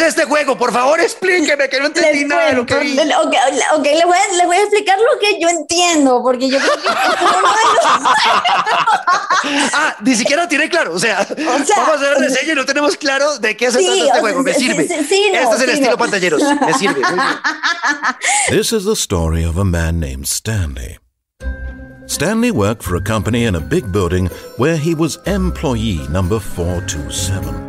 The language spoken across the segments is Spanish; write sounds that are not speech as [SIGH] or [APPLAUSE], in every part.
es este juego? Por favor, explíqueme, que no entendí Les nada de lo que vi. Ok, ok, les, voy a, les voy a explicar lo que yo entiendo, porque yo creo que [LAUGHS] Ah, ni siquiera tiene claro. O sea, sea, vamos a hacer la reseña y no tenemos claro de qué se Sí, trata o este juego. Me sirve. sí, sí, no, este es el sí, estilo no. pantalleros. Me sirve. [LAUGHS] This is the story of a man named Stanley. Stanley worked for a company in a big building where he was employee number 427.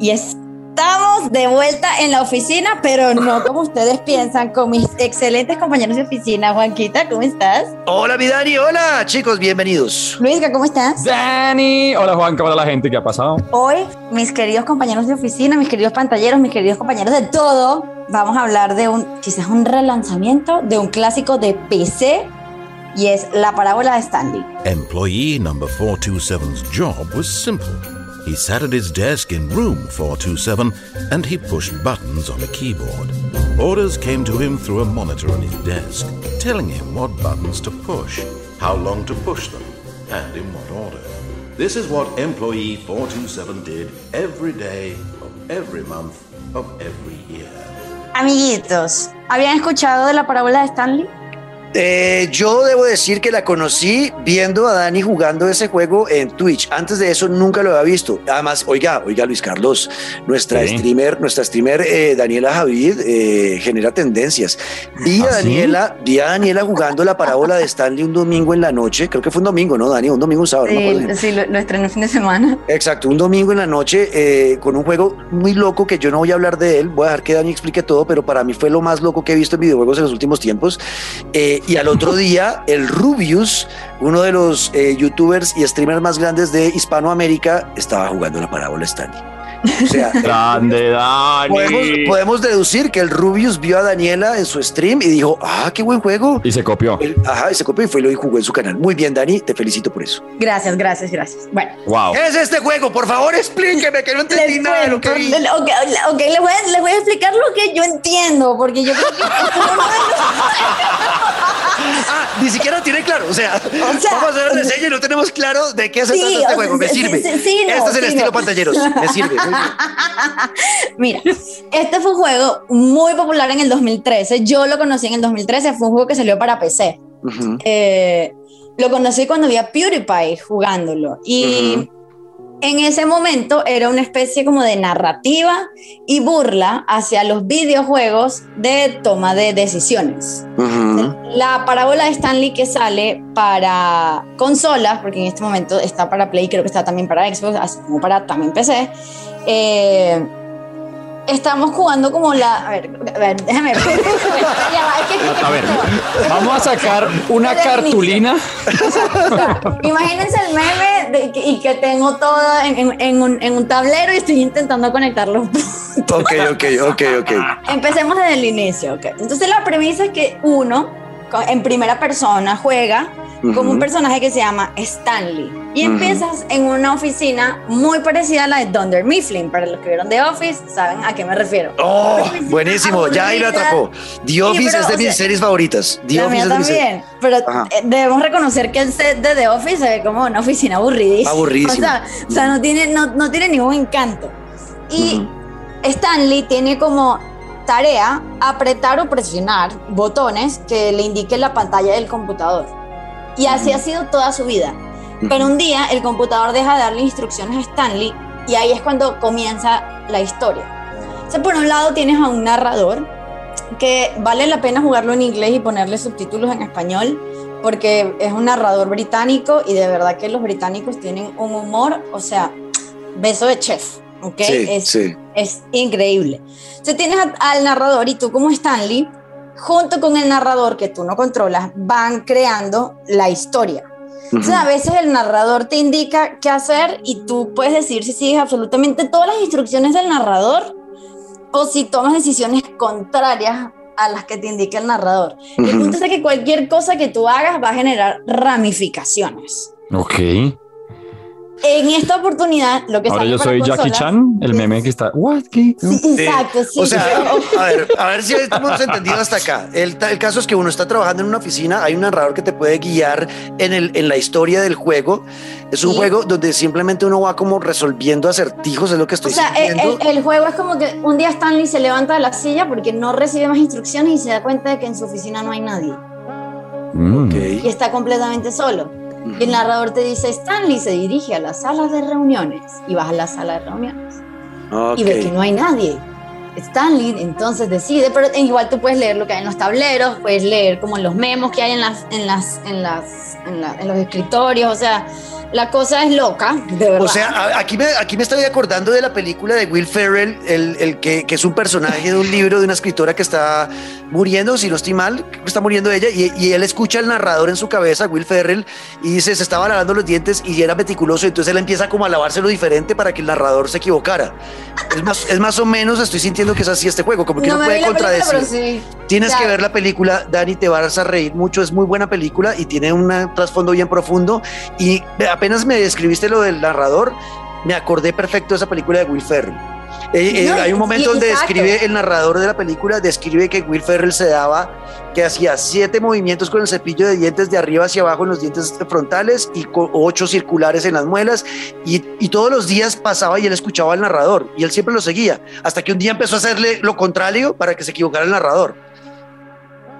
Y estamos de vuelta en la oficina, pero no como ustedes [LAUGHS] piensan, con mis excelentes compañeros de oficina. Juanquita, ¿cómo estás? Hola, mi Dani. Hola, chicos, bienvenidos. Luisca, ¿cómo estás? Dani, hola Juan, ¿qué la gente? ¿Qué ha pasado? Hoy, mis queridos compañeros de oficina, mis queridos pantalleros, mis queridos compañeros de todo, vamos a hablar de un, quizás un relanzamiento de un clásico de PC y es La parábola de Stanley. Employee number 427's job was simple. He sat at his desk in room 427 and he pushed buttons on a keyboard. Orders came to him through a monitor on his desk, telling him what buttons to push, how long to push them, and in what order. This is what employee 427 did every day of every month of every year. Amiguitos, ¿habían escuchado de la parábola de Stanley? Eh, yo debo decir que la conocí viendo a Dani jugando ese juego en Twitch. Antes de eso nunca lo había visto. Además, oiga, oiga Luis Carlos, nuestra Sí. streamer, nuestra streamer eh, Daniela Javid eh, genera tendencias. Vi a ¿Ah, sí? Daniela, vi a Daniela jugando la parábola de Stanley un domingo en la noche. Creo que fue un domingo, ¿no, Dani? Un domingo, un sábado. no bien. sí, lo, lo estrenó el fin de semana. Exacto, un domingo en la noche eh, con un juego muy loco que yo no voy a hablar de él, voy a dejar que Dani explique todo, pero para mí fue lo más loco que he visto en videojuegos en los últimos tiempos. Y al otro día, el Rubius, uno de los eh, youtubers y streamers más grandes de Hispanoamérica, estaba jugando la parábola Stanley. O sea, Grande Dani. podemos, podemos deducir que el Rubius vio a Daniela en su stream y dijo, ah, qué buen juego. Y se copió. Él- ajá, y se copió y fue y lo jugó en su canal. Muy bien, Dani, te felicito por eso. Gracias, gracias, gracias. Bueno. Wow. ¿Qué es este juego? Por favor, explíqueme, que no entendí Les nada de lo que vi. Ok, ok, les, voy a, les voy a explicar lo que yo entiendo, porque yo creo que [LAUGHS] Ah, ni siquiera tiene claro. O sea, sea, vamos a hacer la reseña y no tenemos claro de qué se trata este juego. Me sirve. sí, sí, no, este es el estilo pantalleros. Me sirve. [LAUGHS] Mira, este fue un juego muy popular en el 2013. Yo lo conocí en el 2013. Fue un juego que salió para PC. Ujú. Eh, lo conocí cuando vi a PewDiePie jugándolo. Y en ese momento era una especie como de narrativa y burla hacia los videojuegos de toma de decisiones. Ujú. La parábola de Stanley que sale para consolas, porque en este momento está para Play, creo que está también para Xbox, así como para también PC. eh, estamos jugando como la. A ver, a ver déjame ver. [LAUGHS] Ya va, es que- A ver, vamos a sacar una cartulina. O sea, imagínense el meme de y que tengo todo en, en- en un, en un tablero y estoy intentando conectar los puntos. Ok, ok, ok, ok. Empecemos desde el inicio. ok. Entonces la premisa es que uno en primera persona juega como Ujú. un personaje que se llama Stanley y empiezas en una oficina muy parecida a la de Dunder Mifflin. Para los que vieron The Office saben a qué me refiero. Oh, [LAUGHS] buenísimo. Ya ahí aburrida. atrapó. The Office pero, es de mis sea, series favoritas. The La Office mía es de mis también, pero Ajá. eh, debemos reconocer que el set de The Office se ve como una oficina aburridísima. Aburridísimo. [LAUGHS] O sea, o sea, no, tiene, no, no tiene ningún encanto. Y Ujú. Stanley tiene como tarea apretar o presionar botones que le indiquen la pantalla del computador. Y así ha sido toda su vida. Pero un día el computador deja de darle instrucciones a Stanley y ahí es cuando comienza la historia. O sea, por un lado tienes a un narrador que vale la pena jugarlo en inglés y ponerle subtítulos en español porque es un narrador británico y de verdad que los británicos tienen un humor, o sea, beso de chef, ¿ok? Sí, es, sí. es increíble. Entonces tienes a- al narrador y tú como Stanley, junto con el narrador que tú no controlas, van creando la historia. Entonces, a veces el narrador te indica qué hacer y tú puedes decir si sigues absolutamente todas las instrucciones del narrador o si tomas decisiones contrarias a las que te indica el narrador. El Ujú. punto es que cualquier cosa que tú hagas va a generar ramificaciones. Ok. En esta oportunidad, lo que Ahora sale yo para soy Jackie Chan, el meme que está. What? ¿Qué? Sí, exacto, sí. O sea, [LAUGHS] a ver, a ver si estamos entendidos hasta acá. El, caso es que uno está trabajando en una oficina, hay un narrador que te puede guiar en, el, en la historia del juego. Es un Sí. juego donde simplemente uno va como resolviendo acertijos, es lo que O estoy sea, el, sintiendo. el- el juego es como que un día Stanley se levanta de la silla porque no recibe más instrucciones y se da cuenta de que en su oficina no hay nadie Mm. Ok. y está completamente solo. Y el narrador te dice, Stanley se dirige a la sala de reuniones y vas a la sala de reuniones. Y ve que no hay nadie. Stanley entonces decide, pero igual tú puedes leer lo que hay en los tableros, puedes leer como los memos que hay en las, en las, en las, en, la- en los escritorios, o sea, la cosa es loca, de verdad. O sea, aquí me, aquí me estoy acordando de la película de Will Ferrell, el, el que, que es un personaje de un libro de una escritora que está muriendo, si no estoy mal, está muriendo ella, y, y él escucha al narrador en su cabeza, Will Ferrell, y dice, se estaba lavando los dientes y era meticuloso, entonces él empieza como a lavárselo diferente para que el narrador se equivocara. Es más, es más o menos, estoy sintiendo que es así este juego, como que no no, puede película, contradecir. pero sí. Tienes que ver la película, Dani, te vas a reír mucho, es muy buena película y tiene un trasfondo bien profundo. Y apenas me describiste lo del narrador, me acordé perfecto de esa película de Will Ferrell. Eh, eh, No, hay un momento donde exacto. describe el narrador de la película, describe que Will Ferrell se daba, que hacía siete movimientos con el cepillo de dientes de arriba hacia abajo en los dientes frontales y ocho circulares en las muelas. Y, y todos los días pasaba y él escuchaba al narrador y él siempre lo seguía, hasta que un día empezó a hacerle lo contrario para que se equivocara el narrador.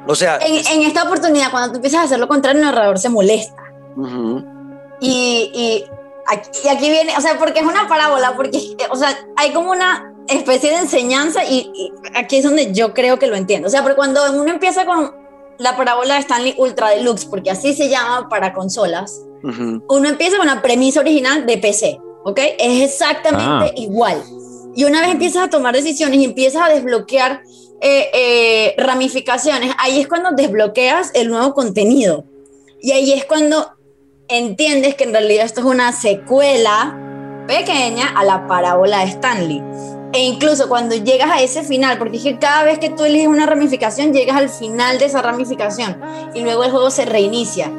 O sea, En, en esta oportunidad, cuando tú empiezas a hacer lo contrario, el narrador se molesta. Y, y, aquí, y aquí viene, o sea, porque es una parábola, porque, o sea, hay como una especie de enseñanza y, y aquí es donde yo creo que lo entiendo. O sea, porque cuando uno empieza con la parábola de Stanley Ultra Deluxe, porque así se llama para consolas, ujú. uno empieza con la premisa original de PC, ¿ok? Es exactamente Ah. igual. Y una vez empiezas a tomar decisiones y empiezas a desbloquear eh, eh, ramificaciones, ahí es cuando desbloqueas el nuevo contenido. Y ahí es cuando entiendes que en realidad esto es una secuela pequeña a la parábola de Stanley. E incluso cuando llegas a ese final, porque es que cada vez que tú eliges una ramificación, llegas al final de esa ramificación y luego el juego se reinicia.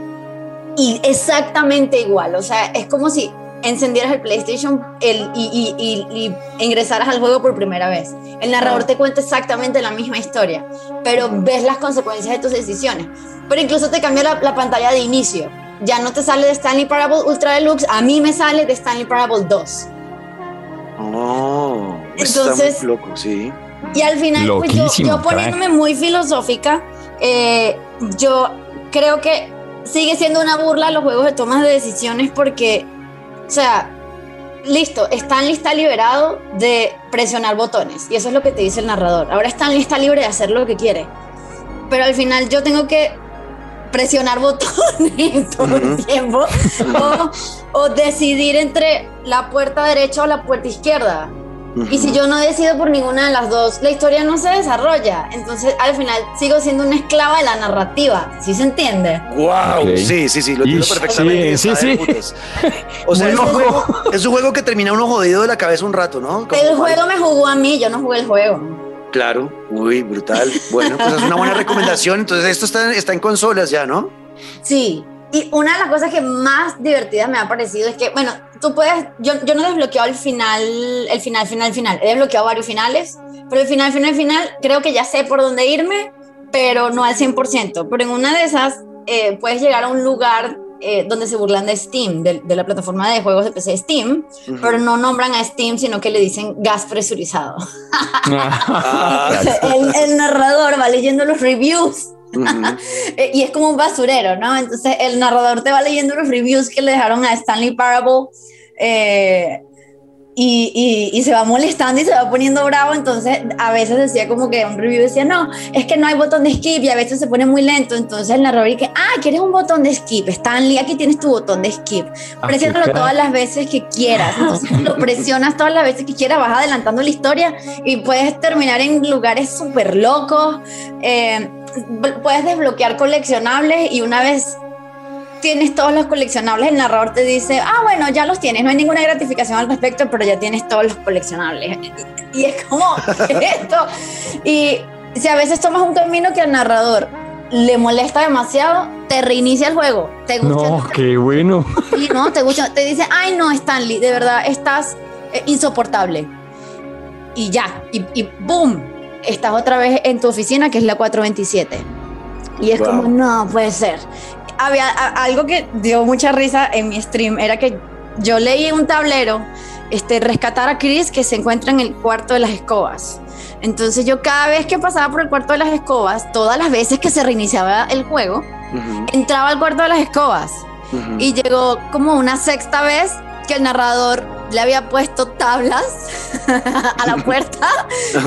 Y exactamente igual, o sea, es como si encendieras el PlayStation el, y, y- y- y ingresaras al juego por primera vez. El narrador te cuenta exactamente la misma historia, pero ves las consecuencias de tus decisiones. Pero incluso te cambia la, la pantalla de inicio. Ya no te sale de Stanley Parable Ultra Deluxe, a mí me sale de Stanley Parable 2. Oh, está Entonces- muy loco, sí. Y al final, pues yo, yo poniéndome muy filosófica, eh, yo creo que sigue siendo una burla los juegos de tomas de decisiones porque, o sea, listo, Stanley está liberado de presionar botones y eso es lo que te dice el narrador. Ahora Stanley está libre de hacer lo que quiere, pero al final yo tengo que presionar botones [LAUGHS] todo el tiempo o, o decidir entre la puerta derecha o la puerta izquierda. Y si yo no decido por ninguna de las dos, la historia no se desarrolla. Entonces, al final, sigo siendo una esclava de la narrativa. ¿Sí se entiende? Wow, sí, sí, sí, lo entiendo perfectamente. sí, sí, sí. [LAUGHS] O sea, es un, juego, es un juego que termina uno jodido de la cabeza un rato, ¿no? Como- El juego me jugó a mí, yo no jugué el juego. Claro, uy, brutal. Bueno, pues es una buena recomendación. Entonces, esto está, está en consolas ya, ¿no? Sí. Y una de las cosas que más divertidas me ha parecido es que, bueno, tú puedes, yo, yo no he desbloqueado el final, el final, final, final. He desbloqueado varios finales, pero el final, final, final, creo que ya sé por dónde irme, pero no al 100%. Pero en una de esas eh, puedes llegar a un lugar eh, donde se burlan de Steam, de, de la plataforma de juegos de PC Steam, Ujú. pero no nombran a Steam, sino que le dicen gas presurizado. Ah, [LAUGHS] el, el narrador va leyendo los reviews ujú. [LAUGHS] eh, y es como un basurero, ¿no? Entonces el narrador te va leyendo los reviews que le dejaron a Stanley Parable eh, y, y- y se va molestando y se va poniendo bravo. Entonces a veces decía como que un review decía, no, es que no hay botón de skip y a veces se pone muy lento. Entonces el narrador dice, ah, ¿quieres un botón de skip? Stanley, aquí tienes tu botón de skip. Presiónalo todas las veces que quieras. Entonces lo presionas todas las veces que quieras, vas adelantando la historia y puedes terminar en lugares súper locos. Eh, puedes desbloquear coleccionables y una vez tienes todos los coleccionables, el narrador te dice, ah, bueno, ya los tienes, no hay ninguna gratificación al respecto, pero ya tienes todos los coleccionables. Y, y es como, [LAUGHS] ¿qué es esto? Y si a veces tomas un camino que al narrador le molesta demasiado, te reinicia el juego. Te gusta. No, qué bueno. [LAUGHS] Sí, no, te gusta. Te dice, ay, no, Stanley, de verdad, estás eh, insoportable. Y ya, y, y boom, estás otra vez en tu oficina, que es la 427. Y es Wow. como, no puede ser. Había a- algo que dio mucha risa en mi stream, era que yo leí en un tablero, este, rescatar a Chris que se encuentra en el cuarto de las escobas. Entonces yo cada vez que pasaba por el cuarto de las escobas, todas las veces que se reiniciaba el juego, entraba al cuarto de las escobas. Y llegó como una sexta vez que el narrador le había puesto tablas [LAUGHS] a la puerta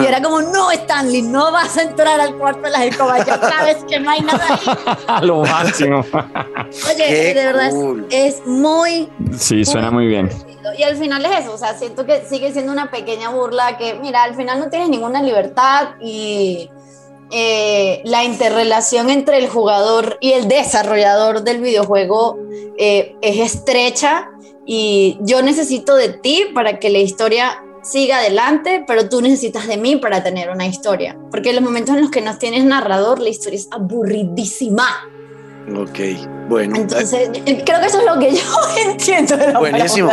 y era como, no, Stanley, no vas a entrar al cuarto de las escobas, ya sabes que no hay nada ahí. [LAUGHS] Lo máximo. Oye, Qué de verdad es- cool. es, muy... Sí, suena muy bien. Y al final es eso, o sea, siento que sigue siendo una pequeña burla que, mira, al final no tienes ninguna libertad y... eh, la interrelación entre el jugador y el desarrollador del videojuego eh, es estrecha y yo necesito de ti para que la historia siga adelante, pero tú necesitas de mí para tener una historia. Porque en los momentos en los que no tienes narrador, la historia es aburridísima. Ok, bueno. Entonces, eh, creo que eso es lo que [LAUGHS] yo entiendo de la Buenísimo.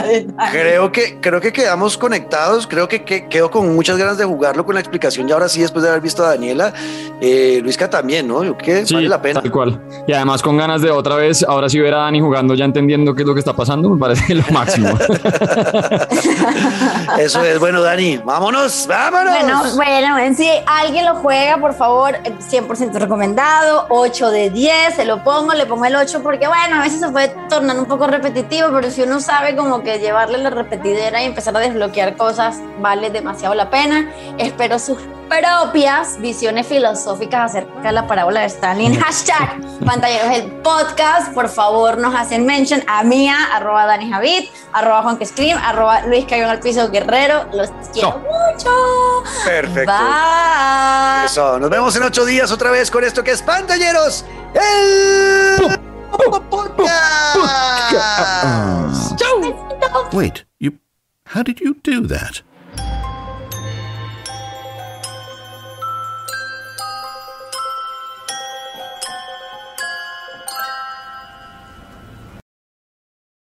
Creo que, creo que quedamos conectados, creo que, que quedo con muchas ganas de jugarlo con la explicación y ahora sí, después de haber visto a Daniela, eh, Luisca también, ¿no? Yo creo que Sí, vale la pena. tal cual. Y además con ganas de otra vez, ahora sí ver a Dani jugando ya entendiendo qué es lo que está pasando, me parece lo máximo. [LAUGHS] Eso es, bueno, Dani, vámonos, vámonos. Bueno, bueno, si alguien lo juega, por favor, eh, 100% recomendado, 8 de 10, se lo pongo, le pongo el 8 porque, bueno, a veces se puede tornar un poco repetitivo, pero si uno sabe como que llevarle la repetidera y empezar a desbloquear cosas vale demasiado la pena. Espero sus propias visiones filosóficas acerca de la parábola de Stanley en [LAUGHS] hashtag pantalleros el podcast. Por favor, nos hacen mention a mía, arroba Dani Javid, arroba Juan que Scream, arroba Luis Cayón al piso Guerrero. Los quiero mucho. Perfecto. Bye. Eso, nos vemos en ocho días otra vez con esto que es Pantalleros, el podcast. Wait, you. How did you do that?